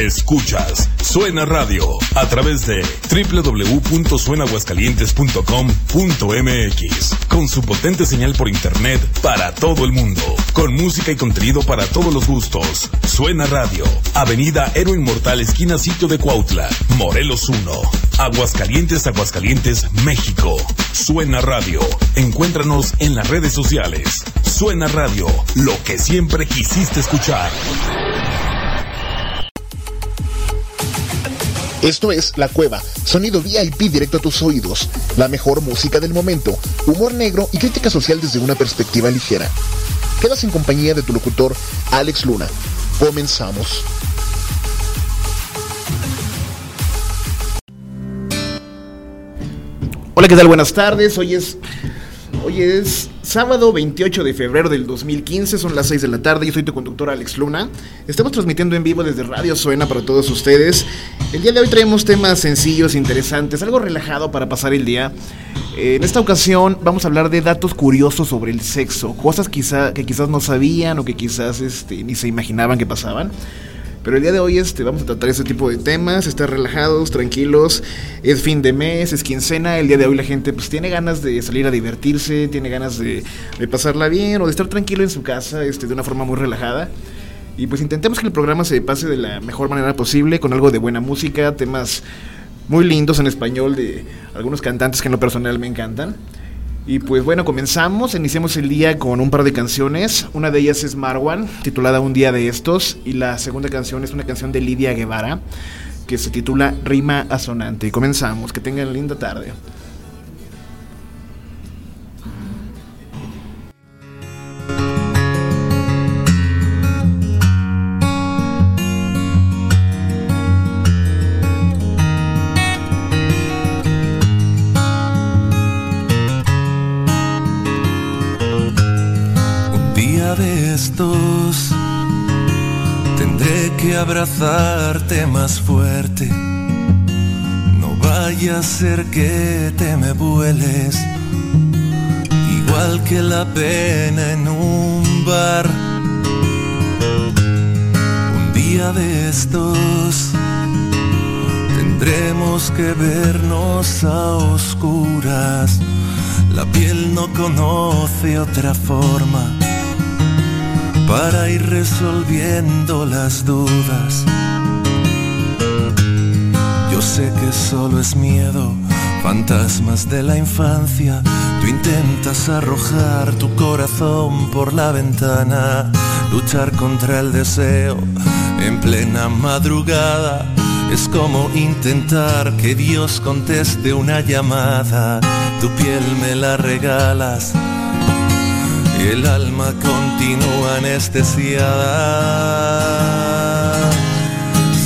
Escuchas Suena Radio a través de www.suenaguascalientes.com.mx con su potente señal por internet para todo el mundo, con música y contenido para todos los gustos. Suena Radio, Avenida Héroe Inmortal, esquina sitio de Cuautla, Morelos 1, Aguascalientes, Aguascalientes, México. Suena Radio, encuéntranos en las redes sociales. Suena Radio, lo que siempre quisiste escuchar. Esto es La Cueva, sonido VIP directo a tus oídos, la mejor música del momento, humor negro y crítica social desde una perspectiva ligera. Quedas en compañía de tu locutor, Alex Luna. Comenzamos. Hola, ¿qué tal? Buenas tardes. Hoy es Hoy es sábado 28 de febrero del 2015, son las 6 de la tarde, yo soy tu conductor Alex Luna. Estamos transmitiendo en vivo desde Radio Suena para todos ustedes. El día de hoy traemos temas sencillos, interesantes, algo relajado para pasar el día. Eh, en esta ocasión vamos a hablar de datos curiosos sobre el sexo, cosas quizá, que quizás no sabían o que quizás este, ni se imaginaban que pasaban. Pero el día de hoy este, vamos a tratar este tipo de temas, estar relajados, tranquilos. Es fin de mes, es quincena. El día de hoy la gente pues tiene ganas de salir a divertirse, tiene ganas de, pasarla bien o de estar tranquilo en su casa este, de una forma muy relajada. Y pues intentemos que el programa se pase de la mejor manera posible, con algo de buena música, temas muy lindos en español de algunos cantantes que en lo personal me encantan. Y pues bueno, comenzamos, iniciamos el día con un par de canciones. Una de ellas es Marwan, titulada Un día de estos. Y la segunda canción es una canción de Lidia Guevara, que se titula Rima Asonante. Y comenzamos, que tengan linda tarde. Que abrazarte más fuerte. No vaya a ser que te me vueles, igual que la pena en un bar. Un día de estos tendremos que vernos a oscuras. La piel no conoce otra forma para ir resolviendo las dudas. Yo sé que solo es miedo, fantasmas de la infancia. Tú intentas arrojar tu corazón por la ventana, luchar contra el deseo en plena madrugada. Es como intentar que Dios conteste una llamada. Tu piel me la regalas y el alma continúa anestesiada.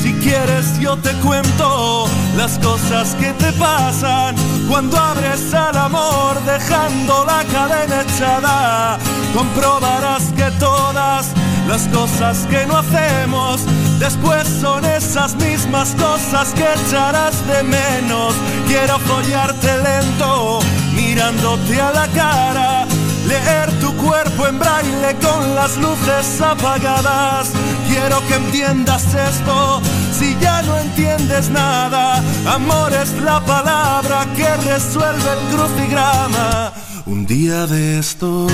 Si quieres yo te cuento las cosas que te pasan cuando abres al amor dejando la cadena echada. Comprobarás que todas las cosas que no hacemos después son esas mismas cosas que echarás de menos. Quiero follarte lento mirándote a la cara leer tu cuerpo en braille con las luces apagadas. Quiero que entiendas esto, si ya no entiendes nada. Amor es la palabra que resuelve el crucigrama. Un día de estos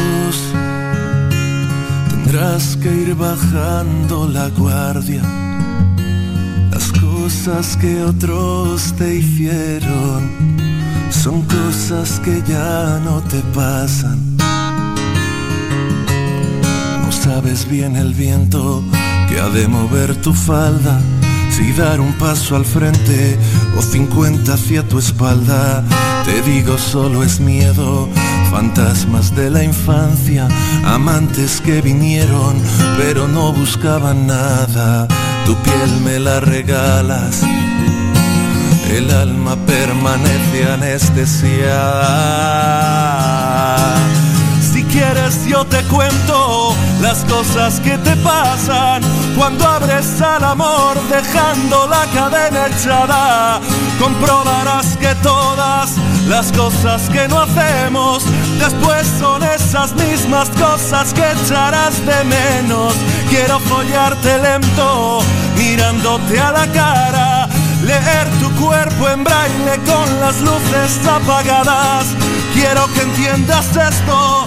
tendrás que ir bajando la guardia. Las cosas que otros te hicieron son cosas que ya no te pasan sabes bien el viento que ha de mover tu falda, si dar un paso al frente o cincuenta hacia tu espalda. Te digo solo es miedo, fantasmas de la infancia, amantes que vinieron pero no buscaban nada. Tu piel me la regalas, el alma permanece anestesiada. Quieres yo te cuento las cosas que te pasan cuando abres al amor dejando la cadena echada. Comprobarás que todas las cosas que no hacemos Después son esas mismas cosas que echarás de menos. Quiero follarte lento, mirándote a la cara. Leer tu cuerpo en braille con las luces apagadas. Quiero que entiendas esto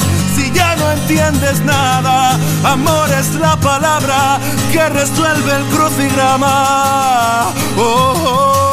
ya no entiendes nada. Amor es la palabra que resuelve el crucigrama. oh. oh.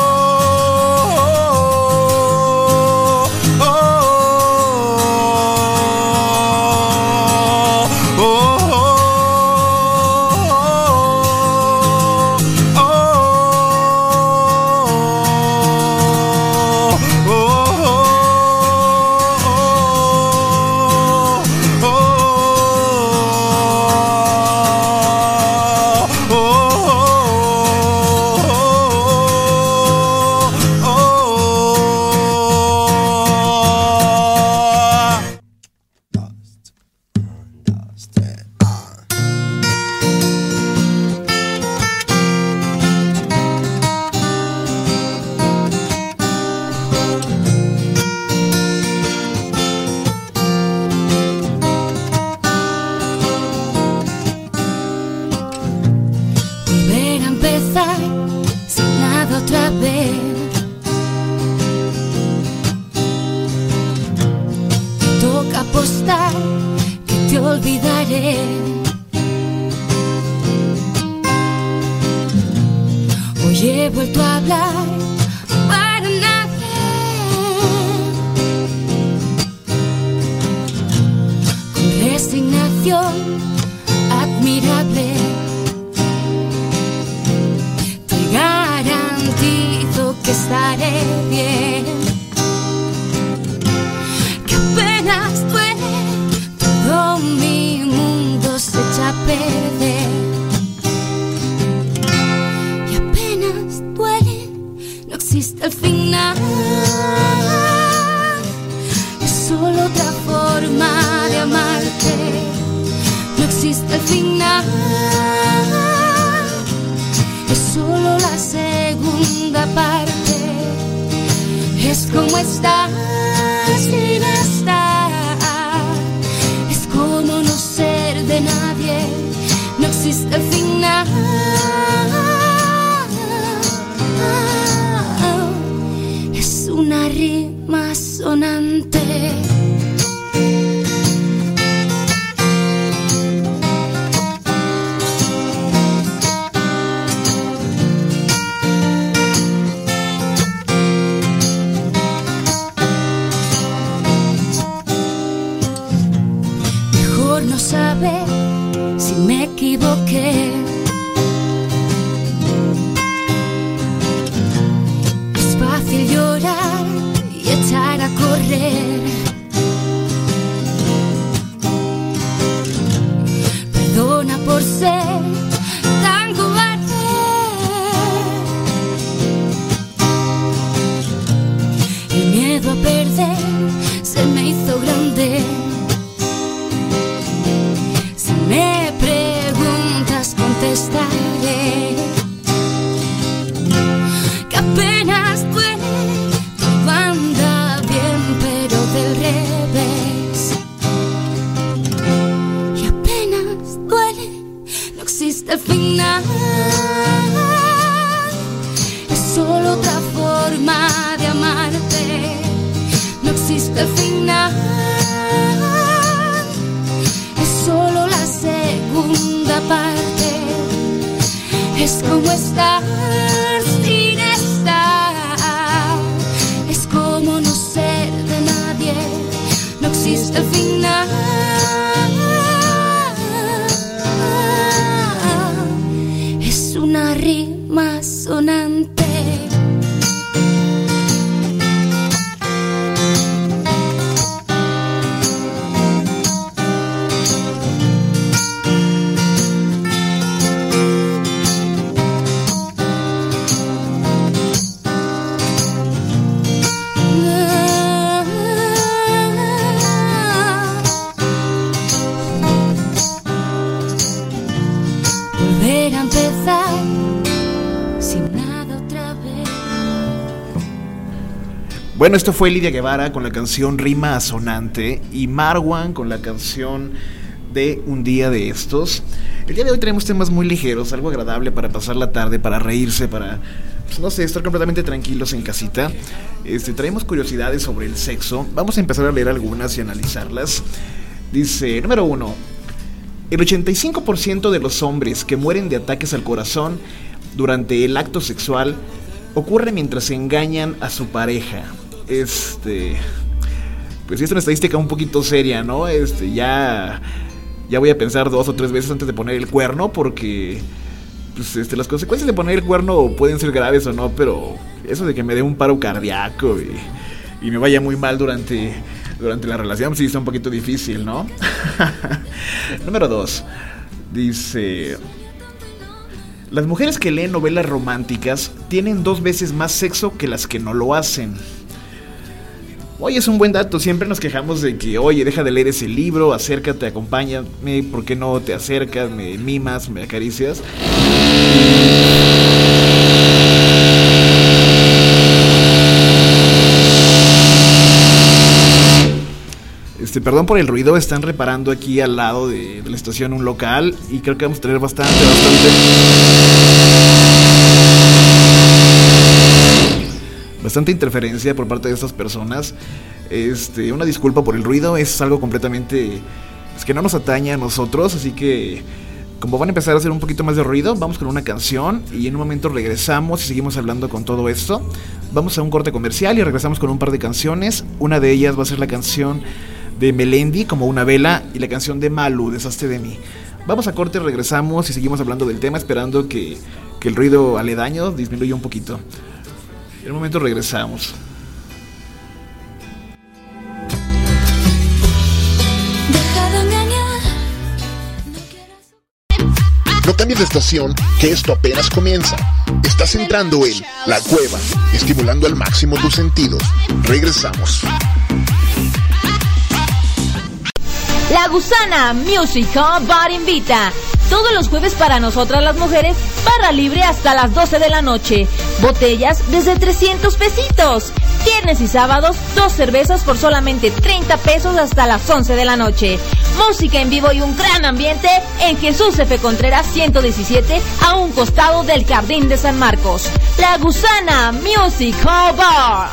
volver a empezar sin nada otra vez. Bueno, esto fue Lidia Guevara con la canción Rima Asonante y Marwan con la canción de un día de estos. El día de hoy tenemos temas muy ligeros, algo agradable para pasar la tarde, para reírse, para, pues, no sé, estar completamente tranquilos en casita. Este, traemos curiosidades sobre el sexo. Vamos a empezar a leer algunas y analizarlas. Dice, número uno, el 85% de los hombres que mueren de ataques al corazón durante el acto sexual ocurre mientras engañan a su pareja este, pues es una estadística un poquito seria, ¿no? Este, ya, ya voy a pensar dos o tres veces antes de poner el cuerno porque, pues, este, las consecuencias de poner el cuerno pueden ser graves o no, pero eso de que me dé un paro cardíaco y, y me vaya muy mal durante, durante la relación, sí está un poquito difícil, ¿no? Número dos, dice... Las mujeres que leen novelas románticas tienen dos veces más sexo que las que no lo hacen. Oye, es un buen dato. Siempre nos quejamos de que, oye, deja de leer ese libro, acércate, acompáñame, ¿por qué no te acercas, me mimas, me acaricias? Este, perdón por el ruido, están reparando aquí al lado de, la estación un local y creo que vamos a tener bastante, bastante bastante interferencia por parte de estas personas. Este, una disculpa por el ruido, es algo completamente es pues, que no nos atañe a nosotros, así que como van a empezar a hacer un poquito más de ruido, vamos con una canción y en un momento regresamos y seguimos hablando con todo esto. Vamos a un corte comercial y regresamos con un par de canciones. Una de ellas va a ser la canción de Melendi, como una vela, y la canción de Malu, Desaste de mí. Vamos a corte, regresamos y seguimos hablando del tema, esperando que, que el ruido aledaño disminuya un poquito. En un momento regresamos. No cambies de estación, que esto apenas comienza. Estás entrando en La Cueva, estimulando al máximo tus sentidos. Regresamos. La Gusana Music Bar invita todos los jueves para nosotras las mujeres, barra libre hasta las 12 de la noche. Botellas desde 300 pesitos. Viernes y sábados, dos cervezas por solamente 30 pesos hasta las 11 de la noche. Música en vivo y un gran ambiente en Jesús F. Contreras 117 a un costado del Jardín de San Marcos. La Gusana Music Bar.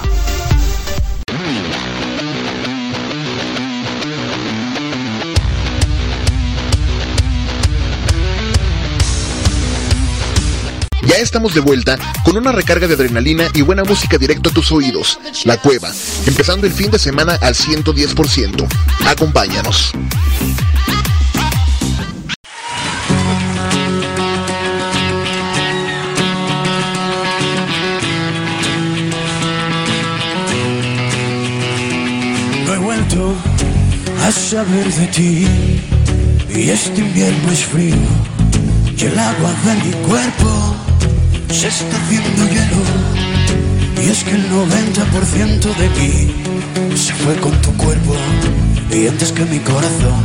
Estamos de vuelta con una recarga de adrenalina y buena música directo a tus oídos. La Cueva, empezando el fin de semana al 110%. Acompáñanos. No he vuelto a saber de ti y este invierno es frío y el agua de mi cuerpo se está haciendo hielo. Y es que el 90% de mí se fue con tu cuerpo. Y antes que mi corazón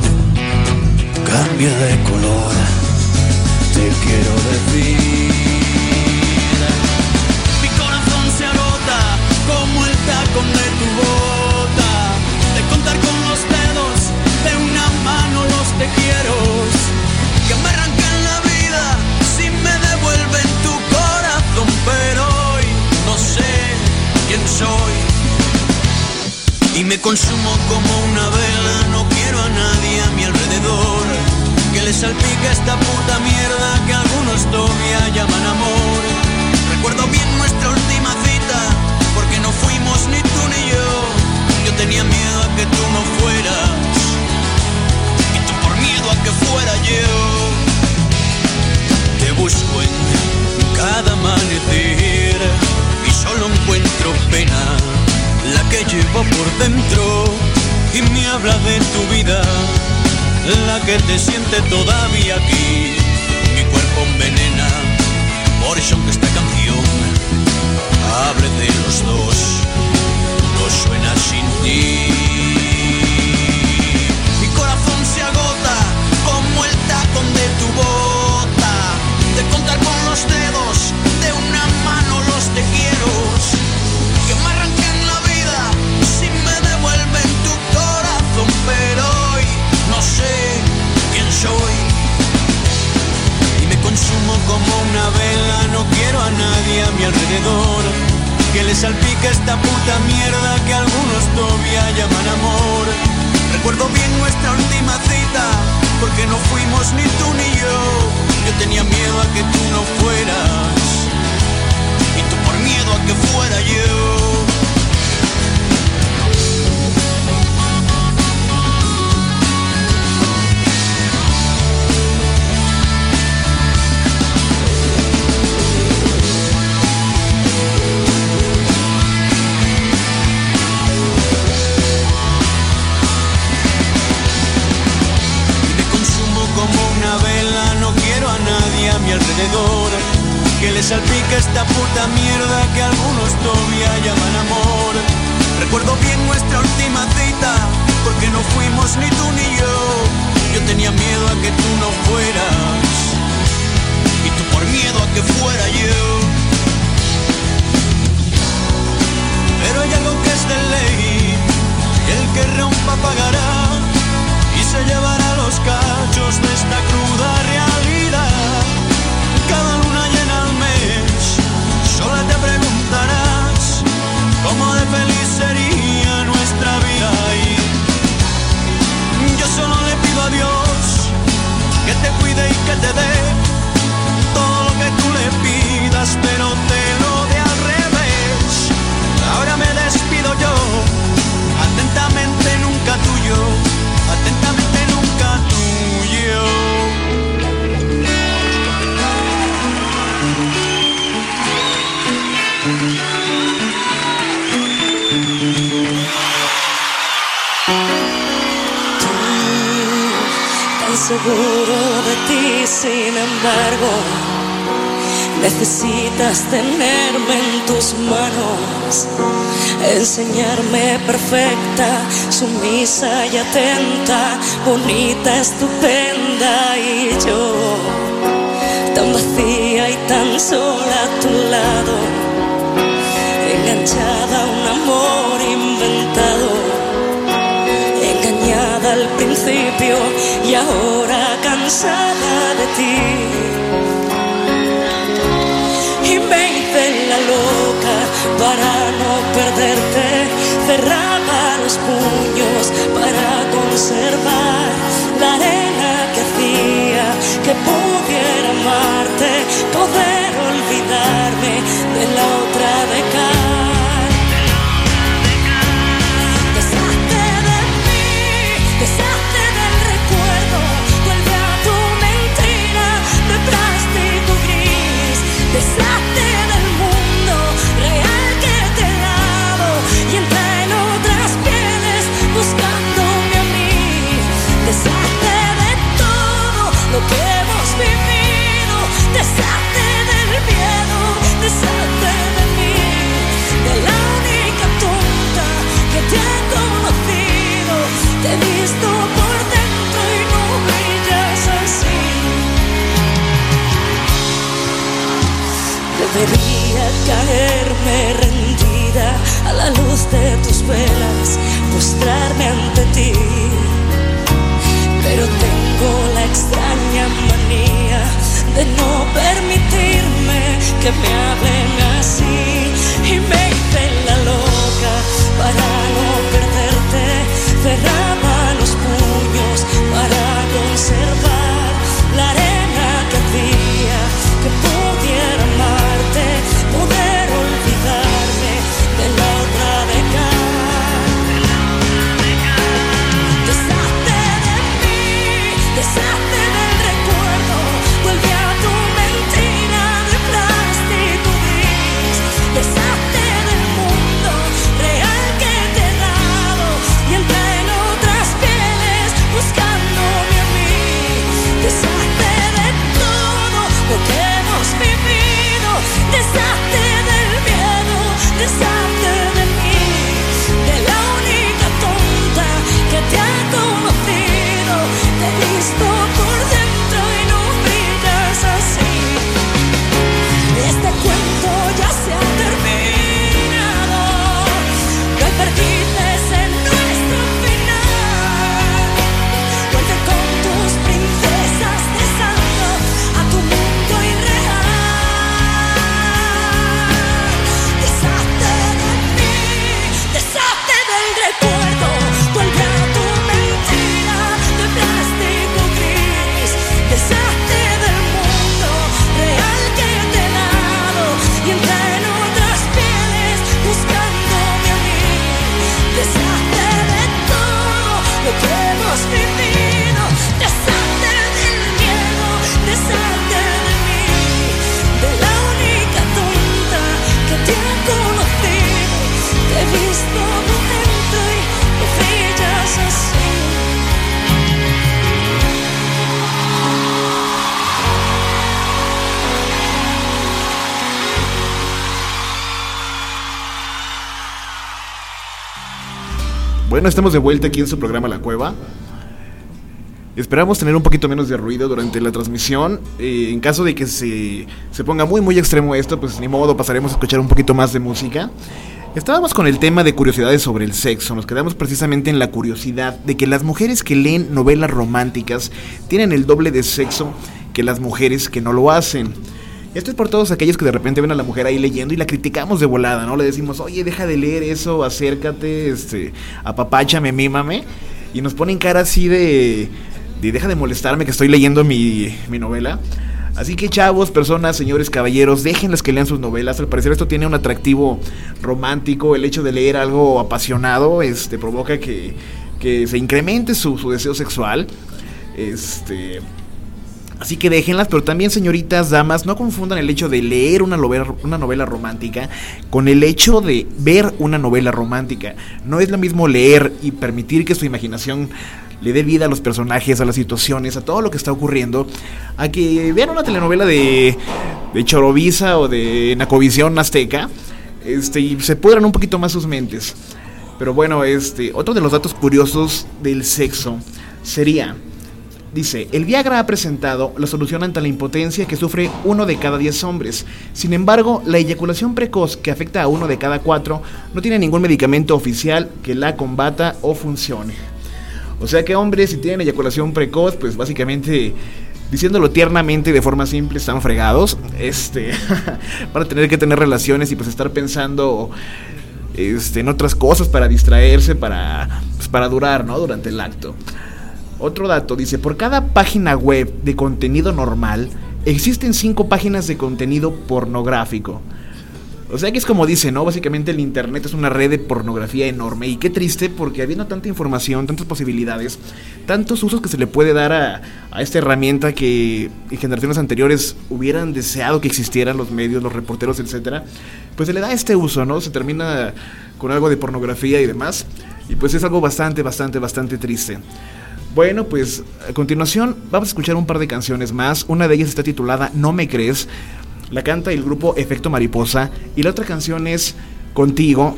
cambie de color, te quiero decir. Mi corazón se agota como el tacón de consumo como una vela, no quiero a nadie a mi alrededor. Que le salpique esta puta mierda que algunos todavía llaman amor. Llevo por dentro y me habla de tu vida, la que te siente todavía aquí. Mi cuerpo envenena, por eso que esta canción hable de los dos, no suena sin ti. Mi corazón se agota como el tacón de tu bota, de contar con los dedos de una quién soy y me consumo como una vela. No quiero a nadie a mi alrededor que le salpica esta puta mierda que algunos todavía llaman amor. Recuerdo bien nuestra última cita porque no fuimos ni tú ni yo. Yo tenía miedo a que tú no fueras y tú por miedo a que fuera yo salpica esta puta mierda que algunos todavía llaman amor. Recuerdo bien nuestra última cita Porque no fuimos ni tú ni yo. Yo tenía miedo a que tú no fueras Y tú por miedo a que fuera yo. Pero hay algo que es de ley el que rompa pagará Y se llevará los cachos de esta cruda seguro de ti, sin embargo, necesitas tenerme en tus manos, enseñarme perfecta, sumisa y atenta, bonita, estupenda y yo, tan vacía y tan sola a tu lado, enganchada a un amor inventado al principio y ahora cansada de ti. Hice la loca para no perderte, cerraba los puños para velas, postrarme ante ti. Pero tengo la extraña manía de no permitirme que me hablen así. Y me hice la loca para no perderte. Cerraba los puños para conservar la arena Estamos de vuelta aquí en su programa La Cueva. Esperamos tener un poquito menos de ruido durante la transmisión. Eh, en caso de que se, se ponga muy muy extremo esto, pues ni modo pasaremos a escuchar un poquito más de música. Estábamos con el tema de curiosidades sobre el sexo. Nos quedamos precisamente en la curiosidad de que las mujeres que leen novelas románticas tienen el doble de sexo que las mujeres que no lo hacen. Esto es por todos aquellos que de repente ven a la mujer ahí leyendo y la criticamos de volada, ¿no? Le decimos, oye, deja de leer eso, acércate, este, apapáchame, mímame. Y nos ponen cara así de, de deja de molestarme que estoy leyendo mi, mi novela. Así que chavos, personas, señores, caballeros, déjenles que lean sus novelas. Al parecer esto tiene un atractivo romántico. El hecho de leer algo apasionado este, provoca que, que se incremente su, su deseo sexual. Este, Así que déjenlas, pero también señoritas, damas, no confundan el hecho de leer una novela, una novela romántica con el hecho de ver una novela romántica. No es lo mismo leer y permitir que su imaginación le dé vida a los personajes, a las situaciones, a todo lo que está ocurriendo, a que vean una telenovela de, de Chorovisa o de Nacovisión Azteca este, y se pudran un poquito más sus mentes. Pero bueno, este, otro de los datos curiosos del sexo sería Dice, el Viagra ha presentado la solución ante la impotencia que sufre uno de cada diez hombres. Sin embargo, la eyaculación precoz que afecta a uno de cada cuatro no tiene ningún medicamento oficial que la combata o funcione. O sea que hombres, si tienen eyaculación precoz, pues básicamente, diciéndolo tiernamente y de forma simple, están fregados. Este, van a tener que tener relaciones y pues estar pensando este, en otras cosas para distraerse, para, pues, para durar, ¿no? Durante el acto. Otro dato dice, por cada página web de contenido normal, existen cinco páginas de contenido pornográfico. O sea que es como dice, ¿no? Básicamente el Internet es una red de pornografía enorme. Y qué triste porque habiendo tanta información, tantas posibilidades, tantos usos que se le puede dar a, a esta herramienta que en generaciones anteriores hubieran deseado que existieran los medios, los reporteros, etcétera, pues se le da este uso, ¿no? Se termina con algo de pornografía y demás. Y pues es algo bastante, bastante, bastante triste. Bueno, pues a continuación vamos a escuchar un par de canciones más. Una de ellas está titulada No me crees. La canta el grupo Efecto Mariposa. Y la otra canción es Contigo,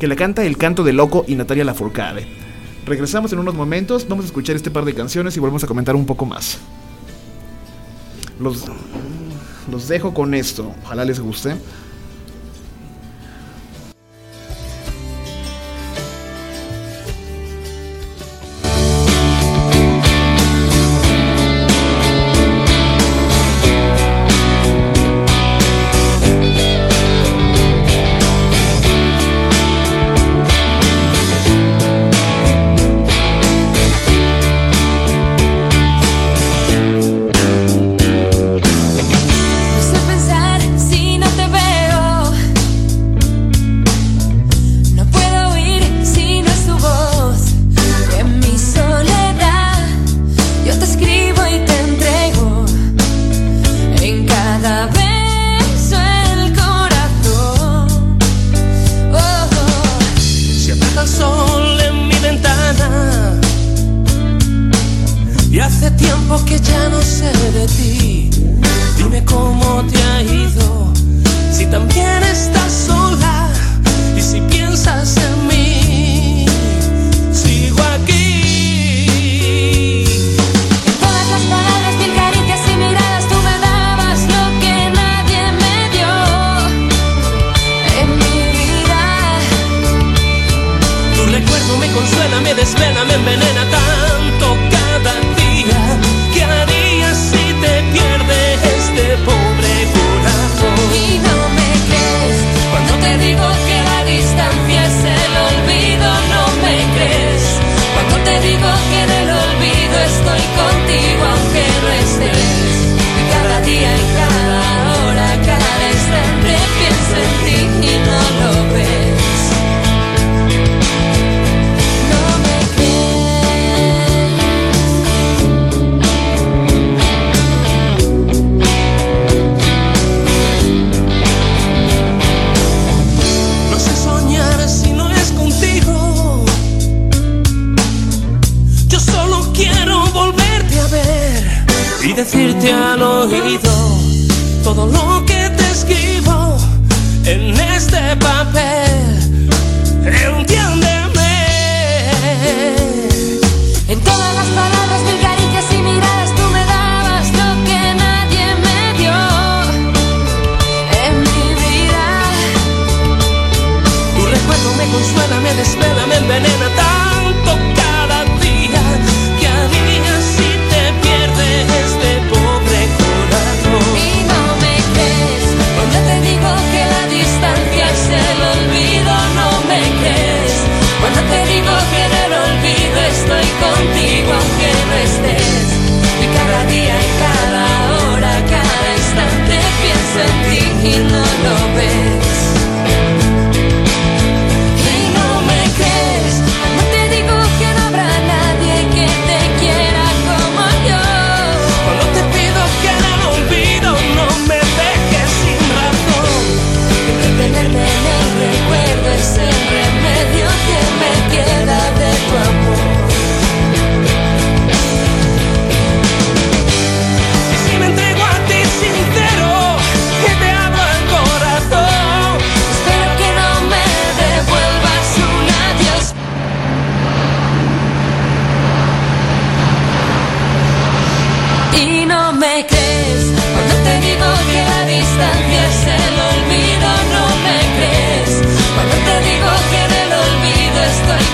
que la canta El Canto de Loco y Natalia Lafourcade. Regresamos en unos momentos, vamos a escuchar este par de canciones y volvemos a comentar un poco más. Los, los dejo con esto, ojalá les guste.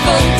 Estoy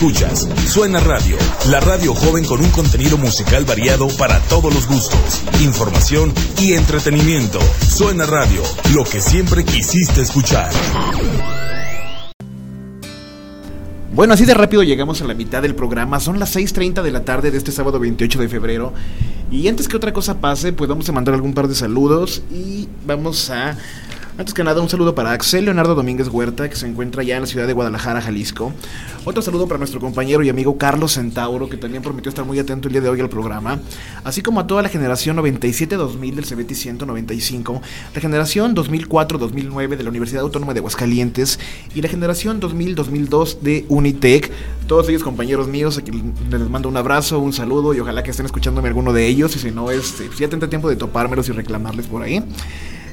Escuchas, Suena Radio, la radio joven con un contenido musical variado para todos los gustos, información y entretenimiento. Suena Radio, lo que siempre quisiste escuchar. Bueno, así de rápido llegamos a la mitad del programa. Son las 6.30 de la tarde de este sábado 28 de febrero. Y antes que otra cosa pase, pues vamos a mandar algún par de saludos y vamos a antes que nada, un saludo para Axel Leonardo Domínguez Huerta, que se encuentra ya en la ciudad de Guadalajara, Jalisco. Otro saludo para nuestro compañero y amigo Carlos Centauro, que también prometió estar muy atento el día de hoy al programa. Así como a toda la generación 97-2000 del CBT 195, la generación 2004-2009 de la Universidad Autónoma de Aguascalientes y la generación 2000-2002 de Unitec. Todos ellos compañeros míos, a les mando un abrazo, un saludo y ojalá que estén escuchándome alguno de ellos. Y si no, este, pues ya tendré tiempo de topármelos y reclamarles por ahí.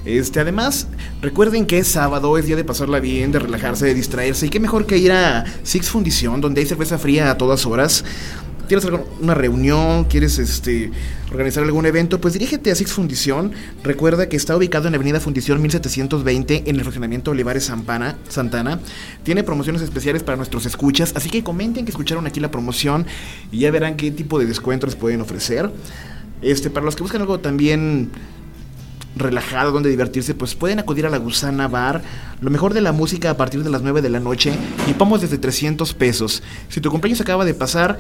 Este, además, recuerden que es sábado, es día de pasarla bien, de relajarse, de distraerse. Y qué mejor que ir a Six Fundición, donde hay cerveza fría a todas horas. ¿Quieres una reunión? ¿Quieres este, organizar algún evento? Pues dirígete a Six Fundición. Recuerda que está ubicado en la Avenida Fundición 1720 en el fraccionamiento Olivares. Santana. Tiene promociones especiales para nuestros escuchas, así que comenten que escucharon aquí la promoción y ya verán qué tipo de descuentos pueden ofrecer. Este, para los que buscan algo también relajado, donde divertirse, pues pueden acudir a la Gusana Bar, lo mejor de la música a partir de las 9 de la noche y pagamos desde 300 pesos. Si tu cumpleaños acaba de pasar,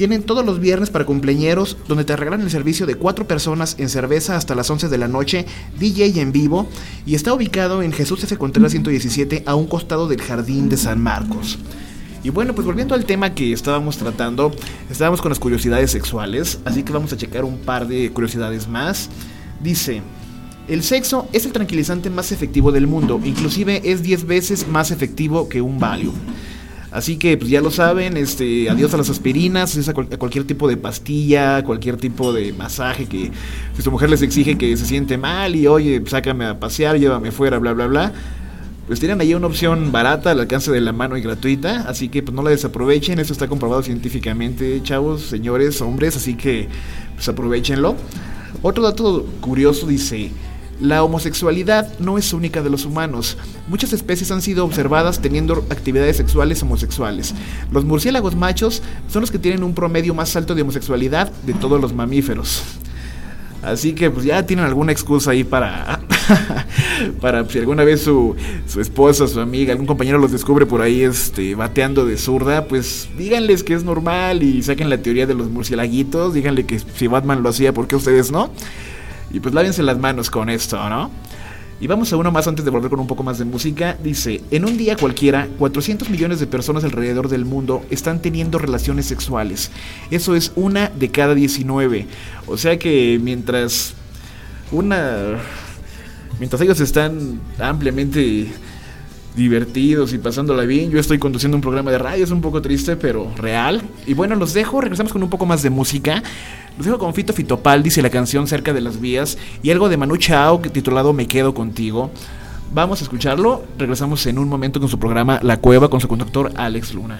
tienen todos los viernes para cumpleañeros, donde te regalan el servicio de cuatro personas en cerveza hasta las 11 de la noche, DJ en vivo, y está ubicado en Jesús F. Contreras 117, a un costado del Jardín de San Marcos. Y bueno, pues volviendo al tema que estábamos tratando, estábamos con las curiosidades sexuales, así que vamos a checar un par de curiosidades más. Dice, el sexo es el tranquilizante más efectivo del mundo, inclusive es 10 veces más efectivo que un Valium. Así que pues ya lo saben, este, adiós a las aspirinas, a, cualquier tipo de pastilla, cualquier tipo de masaje que si su mujer les exige que se siente mal y oye, sácame a pasear, llévame fuera, bla bla bla. Pues tienen ahí una opción barata, al alcance de la mano y gratuita, así que pues no la desaprovechen, eso está comprobado científicamente, chavos, señores, hombres, así que pues aprovechenlo. Otro dato curioso dice, la homosexualidad no es única de los humanos. Muchas especies han sido observadas teniendo actividades sexuales homosexuales. Los murciélagos machos son los que tienen un promedio más alto de homosexualidad de todos los mamíferos. Así que pues ya tienen alguna excusa ahí para para si alguna vez su, su, esposa, su amiga, algún compañero los descubre por ahí este bateando de zurda, pues díganles que es normal y saquen la teoría de los murciélaguitos, díganle que si Batman lo hacía, ¿por qué ustedes no? Y pues lávense las manos con esto, ¿no? Y vamos a uno más antes de volver con un poco más de música. Dice, en un día cualquiera, 400 millones de personas alrededor del mundo están teniendo relaciones sexuales. Eso es una de cada 19. O sea que mientras una... Mientras ellos están ampliamente divertidos y pasándola bien. Yo estoy conduciendo un programa de radio, es un poco triste, pero real. Y bueno, los dejo, regresamos con un poco más de música. Los dejo con Fito Fitopal, dice la canción Cerca de las Vías, y algo de Manu Chao titulado Me Quedo Contigo. Vamos a escucharlo, regresamos en un momento con su programa La Cueva con su conductor Alex Luna.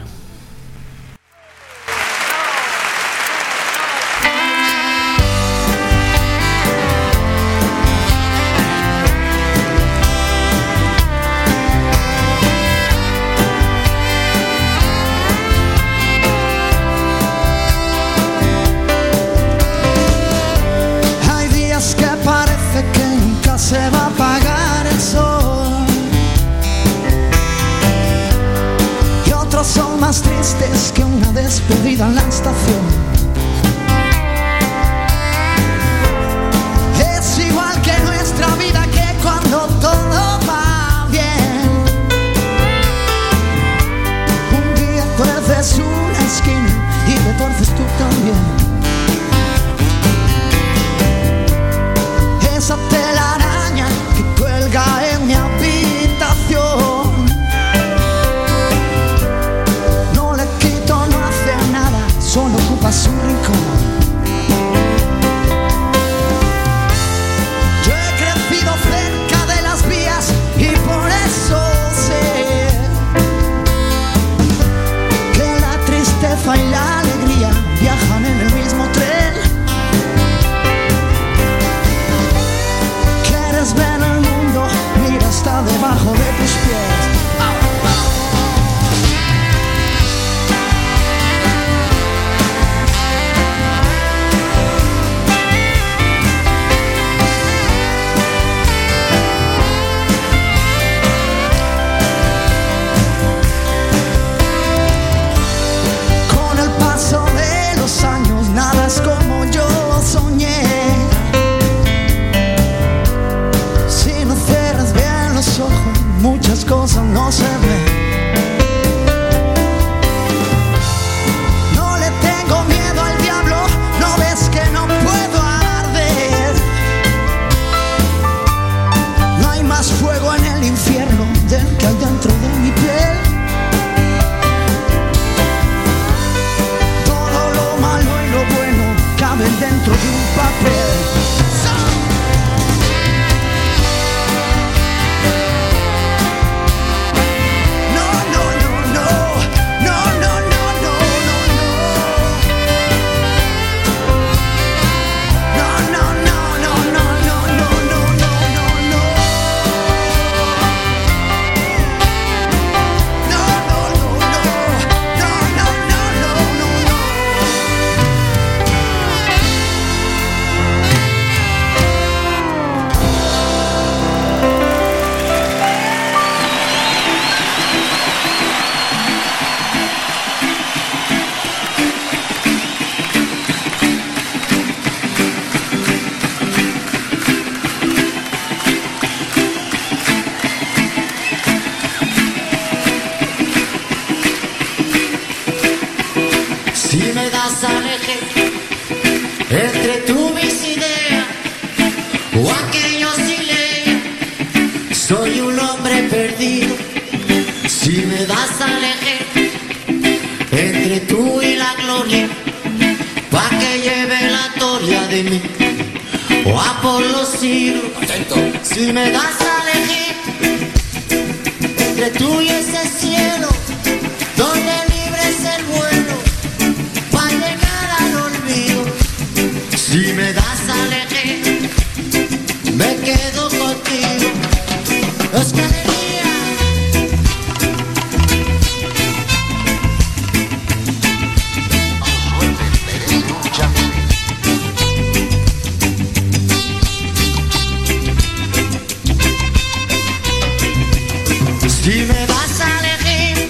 Si me das a elegir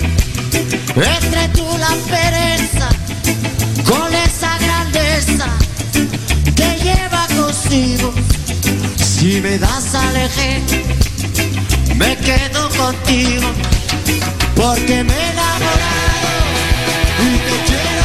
entre tú la pereza con esa grandeza que lleva consigo. Si me das a elegir, me quedo contigo porque me he enamorado y te quiero.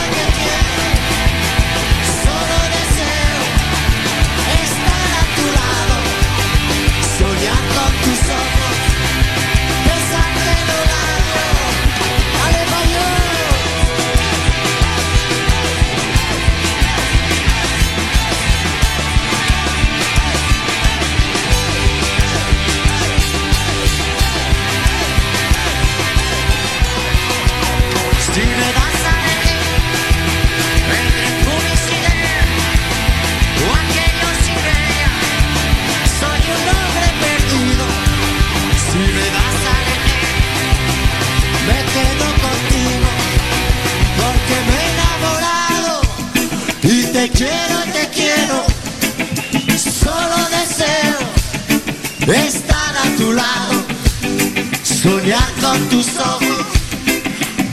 Con tus ojos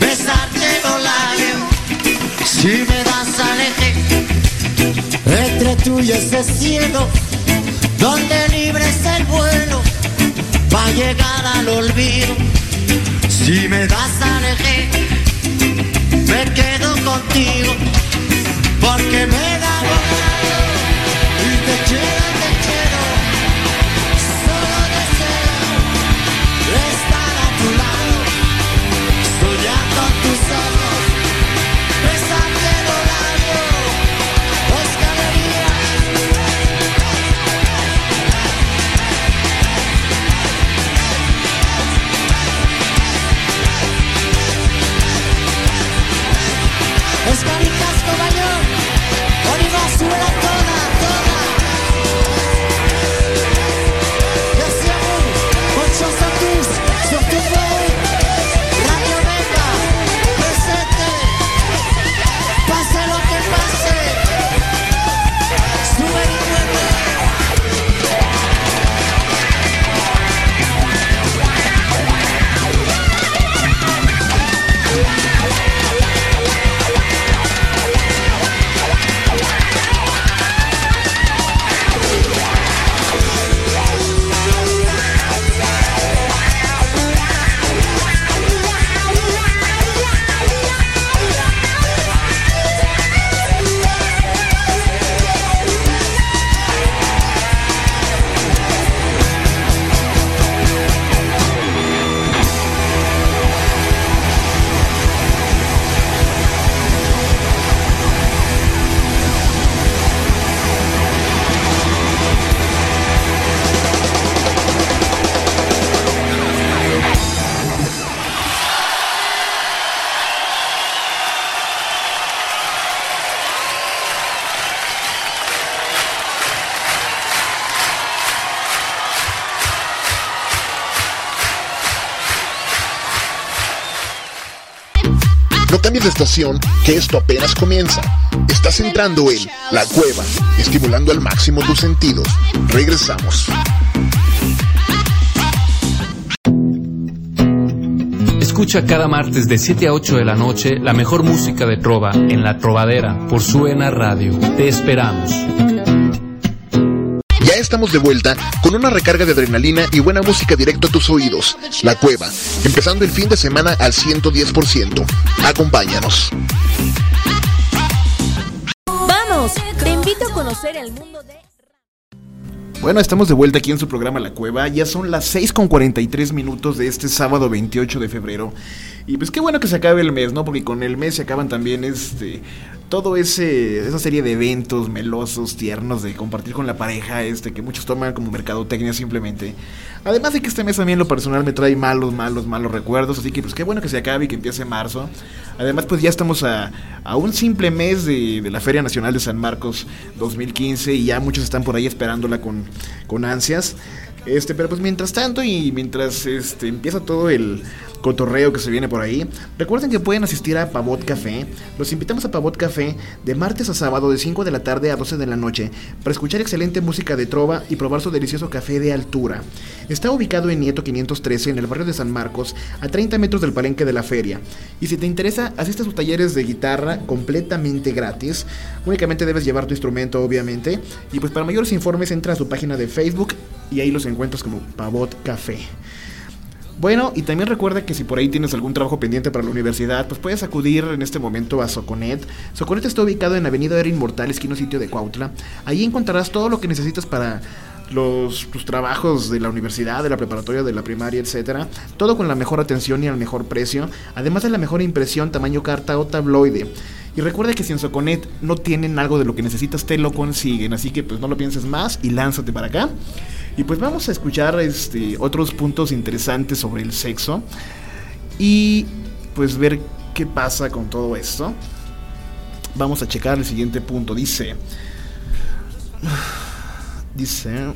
besarte los labios. Si me das a elegir entre tú y ese cielo donde libre es el vuelo va a llegar al olvido. Si me das a elegir me quedo contigo porque me enamorado y te quiero, te quiero Que esto apenas comienza. Estás entrando en La Cueva, estimulando al máximo tus sentidos. Regresamos. Escucha cada martes de 7 a 8 de la noche la mejor música de trova en La Trovadera por Suena Radio. Te esperamos. Estamos de vuelta con una recarga de adrenalina y buena música directo a tus oídos. La Cueva, empezando el fin de semana al 110%. Acompáñanos. conocer el mundo de... Bueno, estamos de vuelta aquí en su programa La Cueva. Ya son las 6 con 43 minutos de este sábado 28 de febrero. Y pues qué bueno que se acabe el mes, ¿no? Porque con el mes se acaban también este todo ese esa serie de eventos melosos, tiernos de compartir con la pareja, este que muchos toman como mercadotecnia simplemente. Además de que este mes también lo personal me trae malos, malos, malos recuerdos, así que pues qué bueno que se acabe y que empiece marzo. Además pues ya estamos a, a un simple mes de, de la Feria Nacional de San Marcos 2015 y ya muchos están por ahí esperándola con, con ansias. Este, pero pues mientras tanto y mientras este, empieza todo el cotorreo que se viene por ahí, recuerden que pueden asistir a Pavot Café. Los invitamos a Pavot Café de martes a sábado de 5 de la tarde a 12 de la noche para escuchar excelente música de trova y probar su delicioso café de altura. Está ubicado en Nieto 513 en el barrio de San Marcos, a 30 metros del palenque de la feria. Y si te interesa, asiste a sus talleres de guitarra completamente gratis. Únicamente debes llevar tu instrumento, obviamente. Y pues para mayores informes entra a su página de Facebook y ahí los encuentras como Pavot Café. Bueno, y también recuerda que si por ahí tienes algún trabajo pendiente para la universidad, pues puedes acudir en este momento a Soconet. Soconet está ubicado en Avenida Era Inmortal, esquina sitio de Cuautla. Ahí encontrarás todo lo que necesitas para los, tus trabajos de la universidad, de la preparatoria, de la primaria, etcétera. Todo con la mejor atención y al mejor precio, además de la mejor impresión tamaño carta o tabloide. Y recuerda que si en Soconet no tienen algo de lo que necesitas, te lo consiguen. Así que pues no lo pienses más y lánzate para acá. Y pues vamos a escuchar este, otros puntos interesantes sobre el sexo. Y pues ver qué pasa con todo esto. Vamos a checar el siguiente punto. Dice... Dice...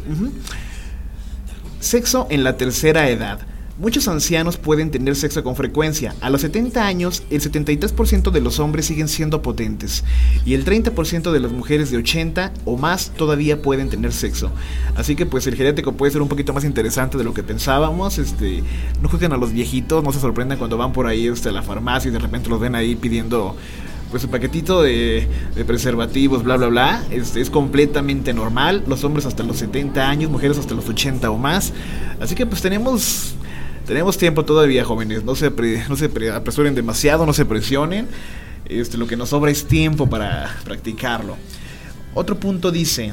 Sexo en la tercera edad. Muchos ancianos pueden tener sexo con frecuencia. A los 70 años, el 73% de los hombres siguen siendo potentes y el 30% de las mujeres de 80 o más todavía pueden tener sexo. Así que pues el geriátrico puede ser un poquito más interesante de lo que pensábamos. Este, no juzguen a los viejitos, no se sorprendan cuando van por ahí este, a la farmacia y de repente los ven ahí pidiendo pues su paquetito de, de preservativos, bla, bla, bla. Este, es completamente normal. Los hombres hasta los 70 años, mujeres hasta los 80 o más. Así que pues tenemos tenemos tiempo todavía, jóvenes. No se, no se pre- apresuren demasiado, no se presionen. Este, lo que nos sobra es tiempo para practicarlo. Otro punto dice,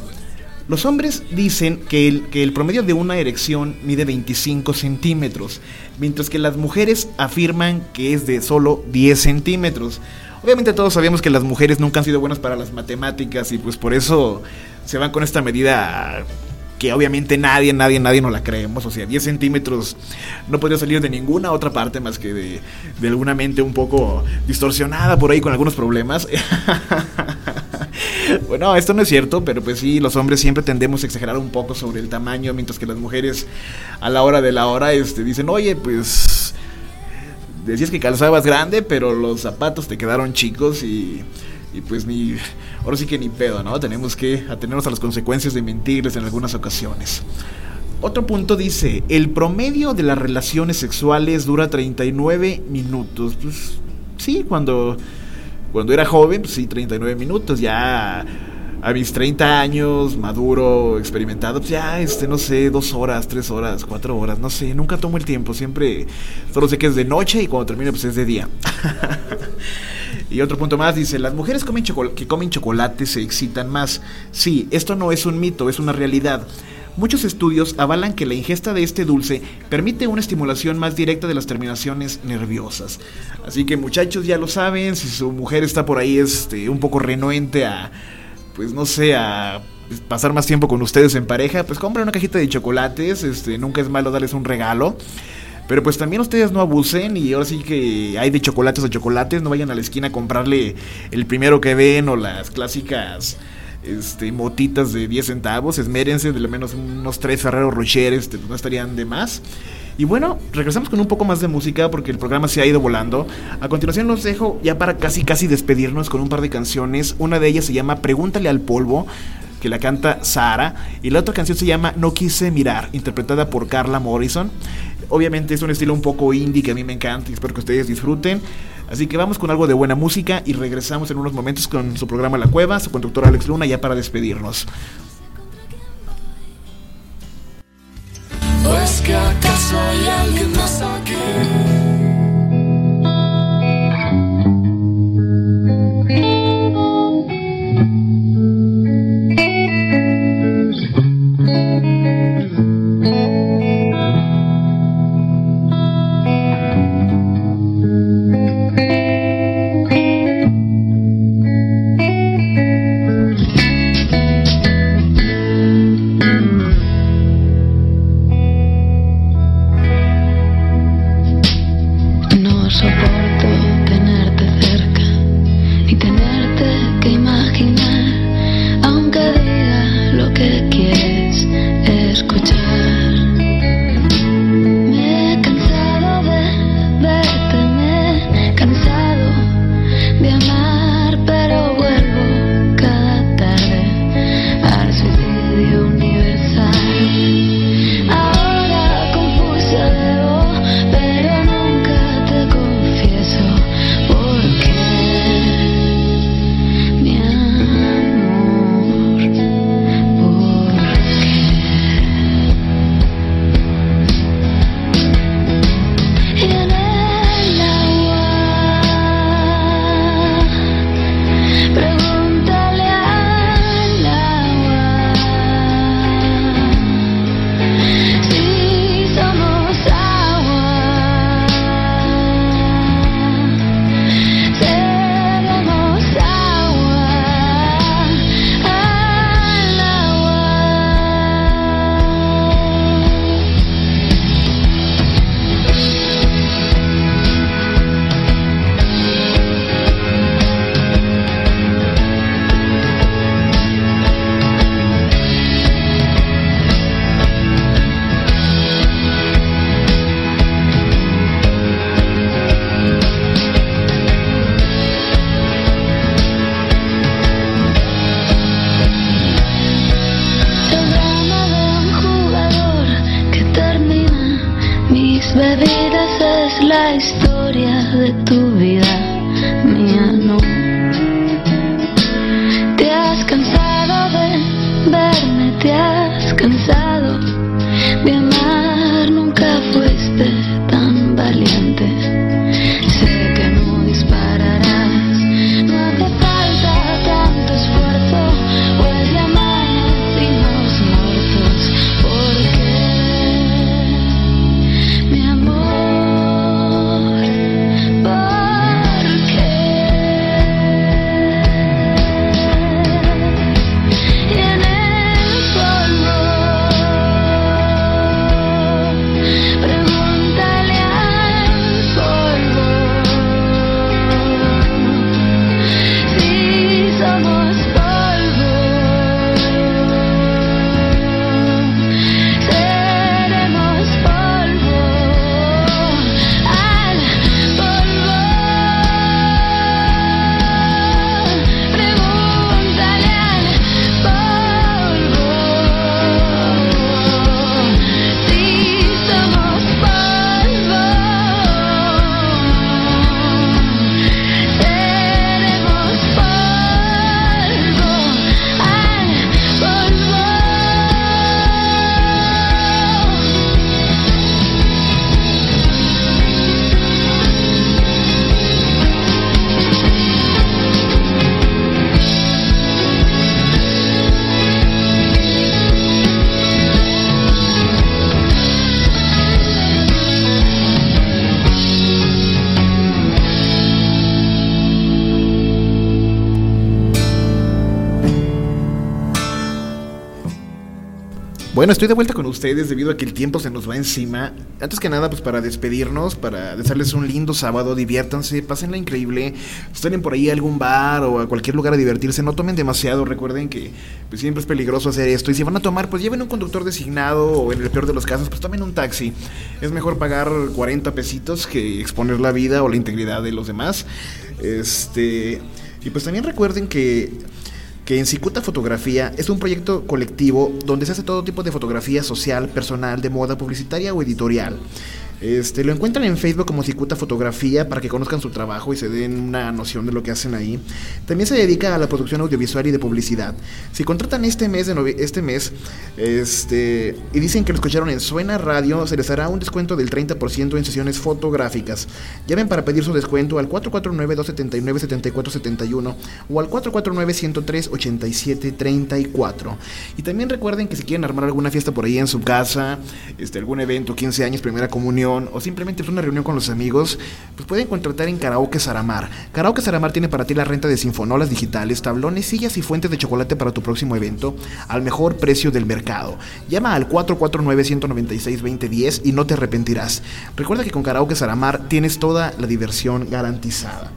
los hombres dicen que el, que el promedio de una erección mide 25 centímetros, mientras que las mujeres afirman que es de solo 10 centímetros. Obviamente todos sabemos que las mujeres nunca han sido buenas para las matemáticas y pues por eso se van con esta medida que obviamente nadie, nadie, nadie no la creemos. O sea, 10 centímetros no podría salir de ninguna otra parte más que de, de alguna mente un poco distorsionada por ahí con algunos problemas. bueno, esto no es cierto, pero pues sí, los hombres siempre tendemos a exagerar un poco sobre el tamaño, mientras que las mujeres a la hora de la hora este, dicen, oye, pues decías que calzabas grande, pero los zapatos te quedaron chicos y, y pues ni, ahora sí que ni pedo, ¿no? Tenemos que atenernos a las consecuencias de mentirles en algunas ocasiones. Otro punto dice, el promedio de las relaciones sexuales dura 39 minutos. Pues sí, cuando, cuando era joven, pues sí, 39 minutos. Ya a mis 30 años, maduro, experimentado, pues ya, este, no sé, dos horas, tres horas, cuatro horas, no sé, nunca tomo el tiempo, siempre, solo sé que es de noche y cuando termine, pues es de día. y otro punto más, dice, las mujeres comen que comen chocolate se excitan más. Sí, esto no es un mito, es una realidad. Muchos estudios avalan que la ingesta de este dulce permite una estimulación más directa de las terminaciones nerviosas. Así que muchachos ya lo saben, si su mujer está por ahí este, un poco renuente a, pues no sé, a pasar más tiempo con ustedes en pareja, pues compren una cajita de chocolates, este, nunca es malo darles un regalo. Pero pues también ustedes no abusen y ahora sí que hay de chocolates a chocolates, no vayan a la esquina a comprarle el primero que ven o las clásicas este, motitas de 10 centavos, esmérense de lo menos unos 3 Ferrero Rocher, este, no estarían de más. Y bueno, regresamos con un poco más de música porque el programa se ha ido volando. A continuación los dejo ya para casi casi despedirnos con un par de canciones. Una de ellas se llama Pregúntale al polvo, que la canta Sara. Y la otra canción se llama No quise mirar, interpretada por Carla Morrison. Obviamente es un estilo un poco indie que a mí me encanta y espero que ustedes disfruten. Así que vamos con algo de buena música y regresamos en unos momentos con su programa La Cueva, su conductor Alex Luna, ya para despedirnos. ¿O es que acaso hay alguien más aquí? Bueno, estoy de vuelta con ustedes debido a que el tiempo se nos va encima. Antes que nada, pues para despedirnos, para desearles un lindo sábado, diviértanse, pásenla increíble. Estén por ahí a algún bar o a cualquier lugar a divertirse, no tomen demasiado, recuerden que pues, siempre es peligroso hacer esto. Y si van a tomar, pues lleven un conductor designado o en el peor de los casos, pues tomen un taxi. Es mejor pagar 40 pesitos que exponer la vida o la integridad de los demás. Este, y pues también recuerden que que en Cicuta Fotografía es un proyecto colectivo donde se hace todo tipo de fotografía social, personal, de moda, publicitaria o editorial. Este, lo encuentran en Facebook como Cicuta Fotografía para que conozcan su trabajo y se den una noción de lo que hacen ahí. También se dedica a la producción audiovisual y de publicidad. Si contratan este mes, de este mes este, y dicen que lo escucharon en Suena Radio, se les hará un descuento del 30% en sesiones fotográficas. Llamen para pedir su descuento al 449-279-7471 o al 449-103-8734. Y también recuerden que si quieren armar alguna fiesta por ahí en su casa, este, algún evento, 15 años, primera comunión o simplemente pues, una reunión con los amigos, pues pueden contratar en Karaoke Saramar. Karaoke Saramar tiene para ti la renta de sinfonolas digitales, tablones, sillas y fuentes de chocolate para tu próximo evento al mejor precio del mercado. Llama al 449-196-2010 y no te arrepentirás. Recuerda que con Karaoke Saramar tienes toda la diversión garantizada.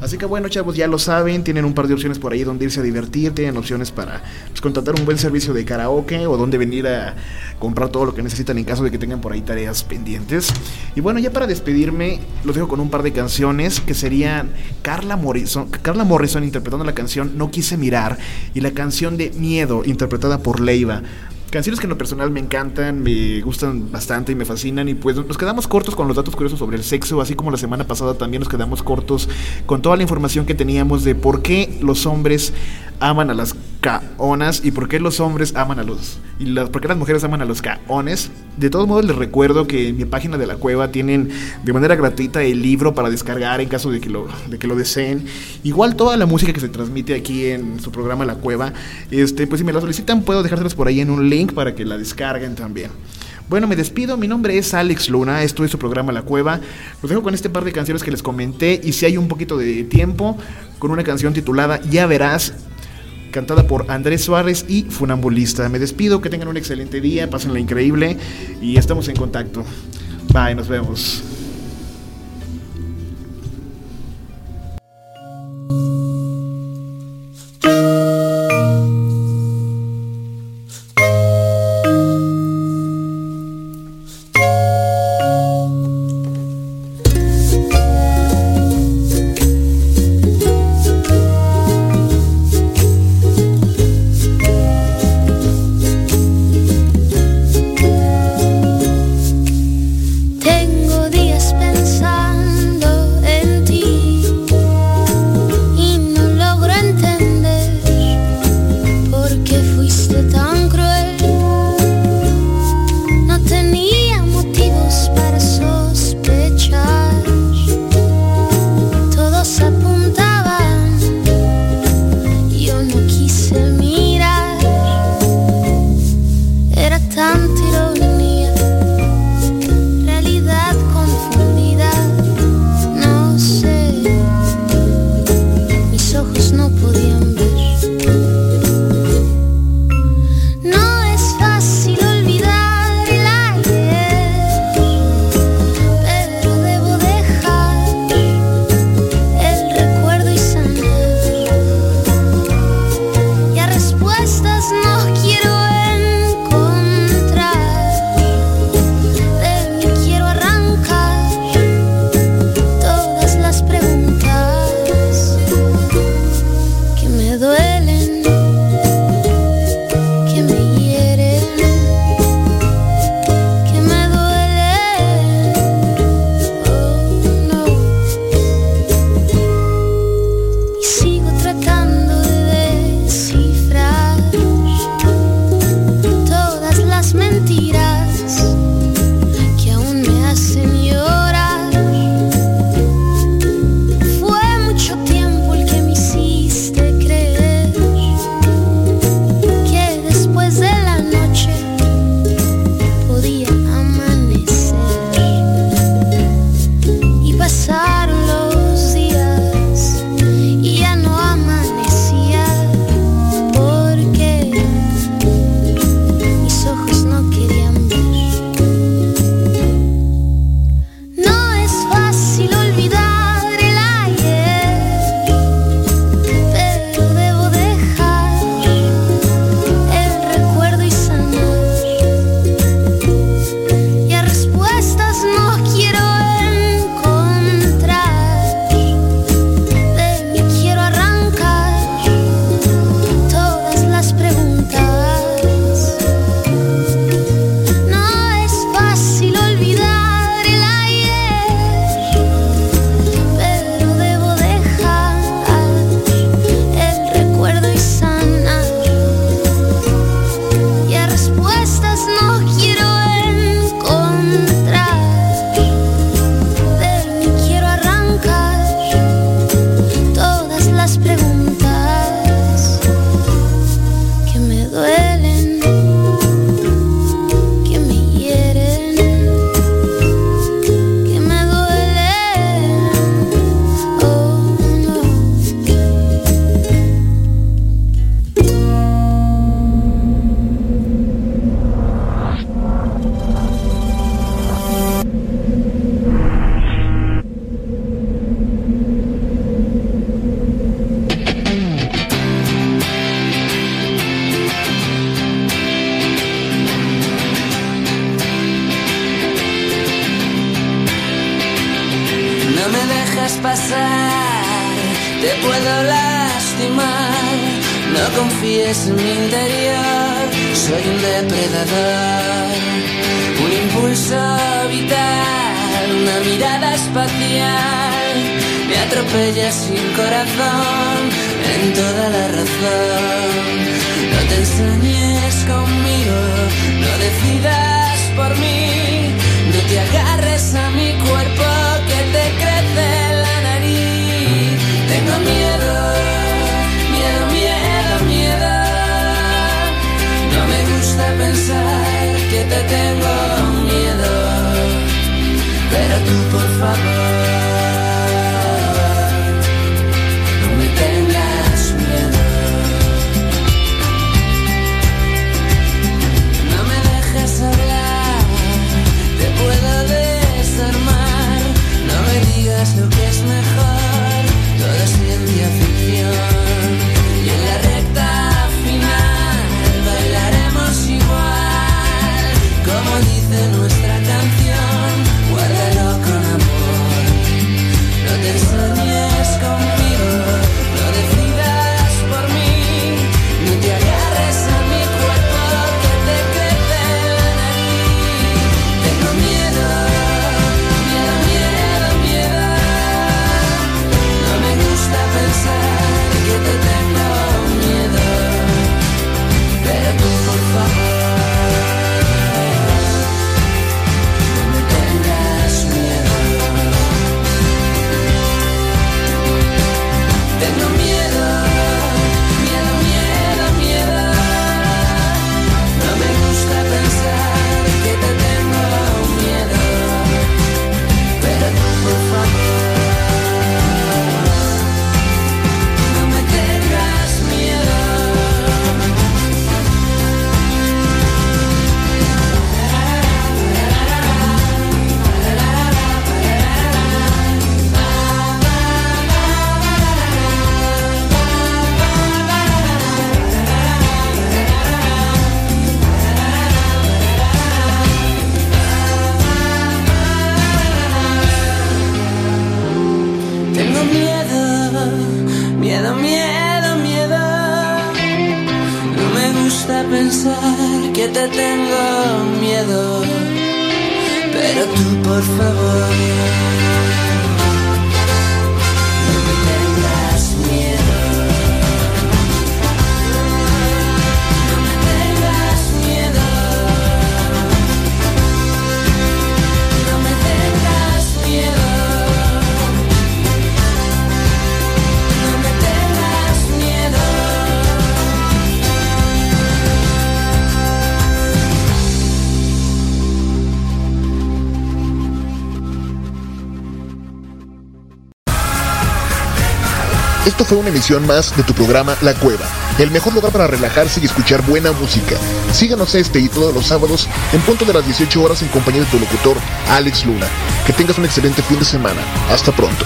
Así que bueno, chavos, ya lo saben, tienen un par de opciones por ahí donde irse a divertir, tienen opciones para pues, contratar un buen servicio de karaoke o donde venir a comprar todo lo que necesitan en caso de que tengan por ahí tareas pendientes. Y bueno, ya para despedirme, los dejo con un par de canciones que serían Carla Morrison, Carla Morrison interpretando la canción No quise mirar y la canción de Miedo interpretada por Leiva. Canciones que en lo personal me encantan, me gustan bastante y me fascinan. Y pues nos quedamos cortos con los datos curiosos sobre el sexo, así como la semana pasada también nos quedamos cortos con toda la información que teníamos de por qué los hombres aman a las caonas y por qué los hombres aman a los. y las, por qué las mujeres aman a los caones. De todos modos, les recuerdo que en mi página de la cueva tienen de manera gratuita el libro para descargar en caso de que lo, de que lo deseen. Igual toda la música que se transmite aquí en su programa La Cueva, este, pues si me la solicitan, puedo dejárselas por ahí en un link para que la descarguen también. Bueno, me despido. Mi nombre es Alex Luna. Esto es su programa La Cueva. Los dejo con este par de canciones que les comenté. Y si hay un poquito de tiempo, con una canción titulada Ya Verás, cantada por Andrés Suárez y Funambulista. Me despido. Que tengan un excelente día. Pásenla increíble. Y estamos en contacto. Bye, nos vemos. fue una emisión más de tu programa La Cueva, el mejor lugar para relajarse y escuchar buena música. Síganos este y todos los sábados en punto de las 18 horas en compañía de tu locutor Alex Luna. Que tengas un excelente fin de semana. Hasta pronto.